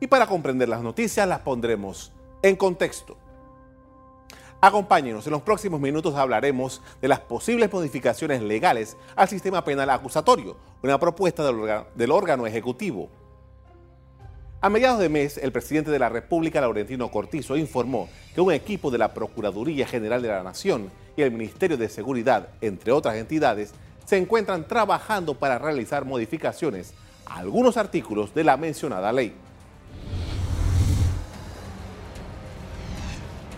Y para comprender las noticias las pondremos en contexto. Acompáñenos, en los próximos minutos hablaremos de las posibles modificaciones legales al sistema penal acusatorio, una propuesta del, órgano ejecutivo. A mediados de mes, el presidente de la República, Laurentino Cortizo, informó que un equipo de la Procuraduría General de la Nación y el Ministerio de Seguridad, entre otras entidades, se encuentran trabajando para realizar modificaciones a algunos artículos de la mencionada ley.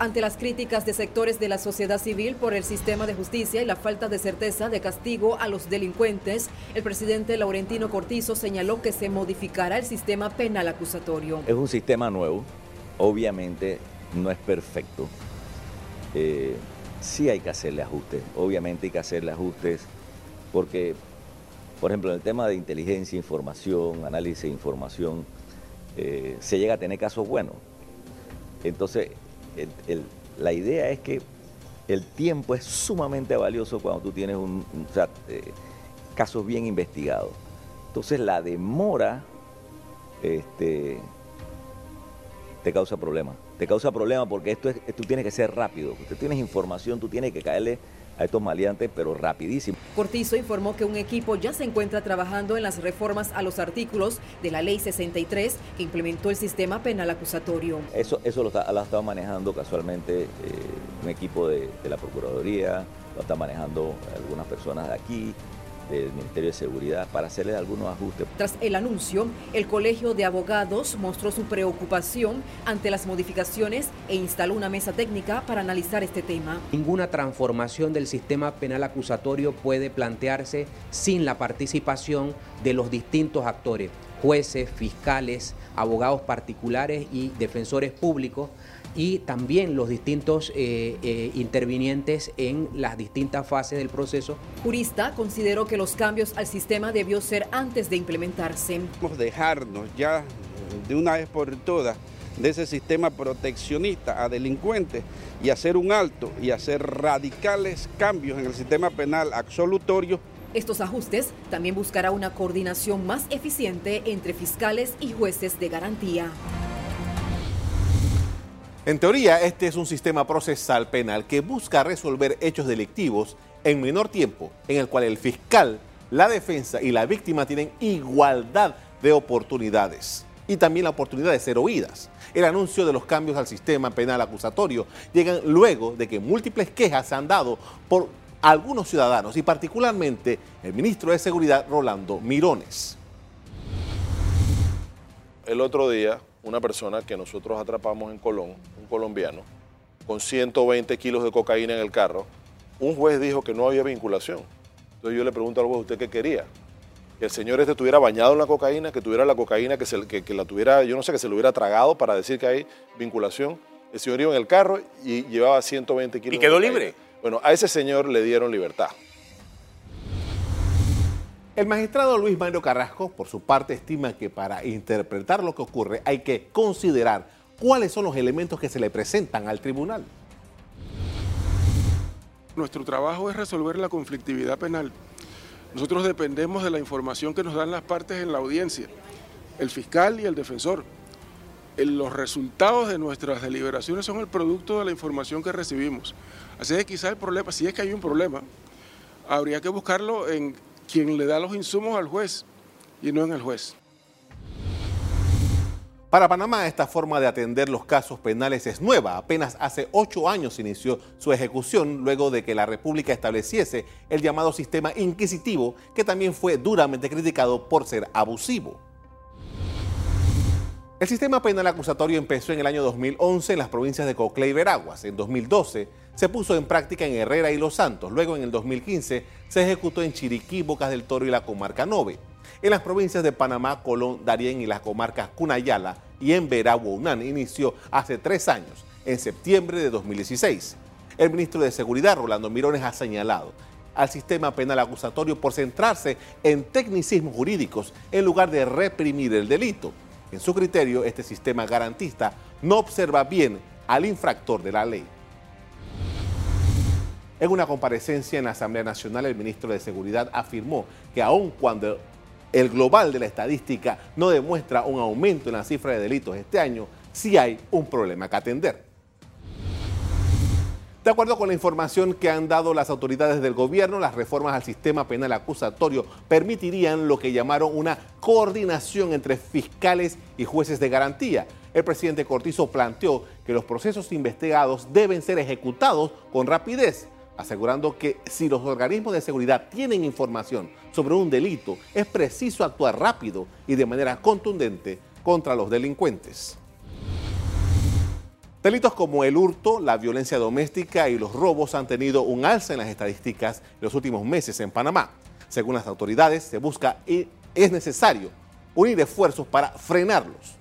Ante las críticas de sectores de la sociedad civil por el sistema de justicia y la falta de certeza de castigo a los delincuentes, el presidente Laurentino Cortizo señaló que se modificará el sistema penal acusatorio. Es un sistema nuevo, obviamente no es perfecto. Eh, sí hay que hacerle ajustes, obviamente hay que hacerle ajustes porque, por ejemplo, en el tema de inteligencia, información, análisis de información, eh, se llega a tener casos buenos. Entonces, la idea es que el tiempo es sumamente valioso cuando tú tienes un, eh, casos bien investigados. Entonces la demora este, te causa problemas. Te causa problemas porque esto es, tú tienes que ser rápido. Tú tienes información, tú tienes que caerle a estos maleantes, pero rapidísimo. Cortizo informó que un equipo ya se encuentra trabajando en las reformas a los artículos de la Ley 63 que implementó el sistema penal acusatorio. Eso, eso lo, ha estado manejando casualmente eh, un equipo de, de la Procuraduría, lo está manejando algunas personas de aquí, del Ministerio de Seguridad para hacerle algunos ajustes. Tras el anuncio, el Colegio de Abogados mostró su preocupación ante las modificaciones e instaló una mesa técnica para analizar este tema. Ninguna transformación del sistema penal acusatorio puede plantearse sin la participación de los distintos actores, jueces, fiscales, abogados particulares y defensores públicos y también los distintos eh, eh, intervinientes en las distintas fases del proceso. Jurista consideró que los cambios al sistema debió ser antes de implementarse. Vamos dejarnos ya de una vez por todas de ese sistema proteccionista a delincuentes y hacer un alto y hacer radicales cambios en el sistema penal absolutorio estos ajustes también buscará una coordinación más eficiente entre fiscales y jueces de garantía. En teoría, este es un sistema procesal penal que busca resolver hechos delictivos en menor tiempo, en el cual el fiscal, la defensa y la víctima tienen igualdad de oportunidades y también la oportunidad de ser oídas. El anuncio de los cambios al sistema penal acusatorio llegan luego de que múltiples quejas se han dado por algunos ciudadanos y particularmente el ministro de Seguridad Rolando Mirones. El otro día una persona que nosotros atrapamos en Colón, un colombiano, con 120 kilos de cocaína en el carro. Un juez dijo que no había vinculación. Entonces yo le pregunto al juez, ¿usted qué quería? Que el señor este estuviera bañado en la cocaína, que tuviera la cocaína, que, se, que, la tuviera, yo no sé, que se lo hubiera tragado para decir que hay vinculación. El señor iba en el carro y llevaba 120 kilos. ¿Y quedó libre? Bueno, a ese señor le dieron libertad. El magistrado Luis Mario Carrasco, por su parte, estima que para interpretar lo que ocurre hay que considerar cuáles son los elementos que se le presentan al tribunal. Nuestro trabajo es resolver la conflictividad penal. Nosotros dependemos de la información que nos dan las partes en la audiencia, el fiscal y el defensor. Los resultados de nuestras deliberaciones son el producto de la información que recibimos. Así que quizá el problema, si es que hay un problema, habría que buscarlo en quien le da los insumos al juez y no en el juez. Para Panamá, esta forma de atender los casos penales es nueva. Apenas hace ocho años inició su ejecución luego de que la República estableciese el llamado sistema inquisitivo, que también fue duramente criticado por ser abusivo. El sistema penal acusatorio empezó en el año 2011 en las provincias de Coclé y Veraguas. En 2012 se puso en práctica en Herrera y Los Santos. Luego en el 2015 se ejecutó en Chiriquí, Bocas del Toro y la comarca Nove. En las provincias de Panamá, Colón, Darién y las comarcas Cunayala y en Veragua, Unán inició hace tres años, en septiembre de 2016. El ministro de Seguridad, Rolando Mirones, ha señalado al sistema penal acusatorio por centrarse en tecnicismos jurídicos en lugar de reprimir el delito. En su criterio, este sistema garantista no observa bien al infractor de la ley. En una comparecencia en la Asamblea Nacional, el ministro de Seguridad afirmó que aun cuando el global de la estadística no demuestra un aumento en la cifra de delitos este año, sí hay un problema que atender. De acuerdo con la información que han dado las autoridades del gobierno, las reformas al sistema penal acusatorio permitirían lo que llamaron una coordinación entre fiscales y jueces de garantía. El presidente Cortizo planteó que los procesos investigados deben ser ejecutados con rapidez, asegurando que si los organismos de seguridad tienen información sobre un delito, es preciso actuar rápido y de manera contundente contra los delincuentes. Delitos como el hurto, la violencia doméstica y los robos han tenido un alza en las estadísticas en los últimos meses en Panamá. Según las autoridades, se busca y es necesario unir esfuerzos para frenarlos.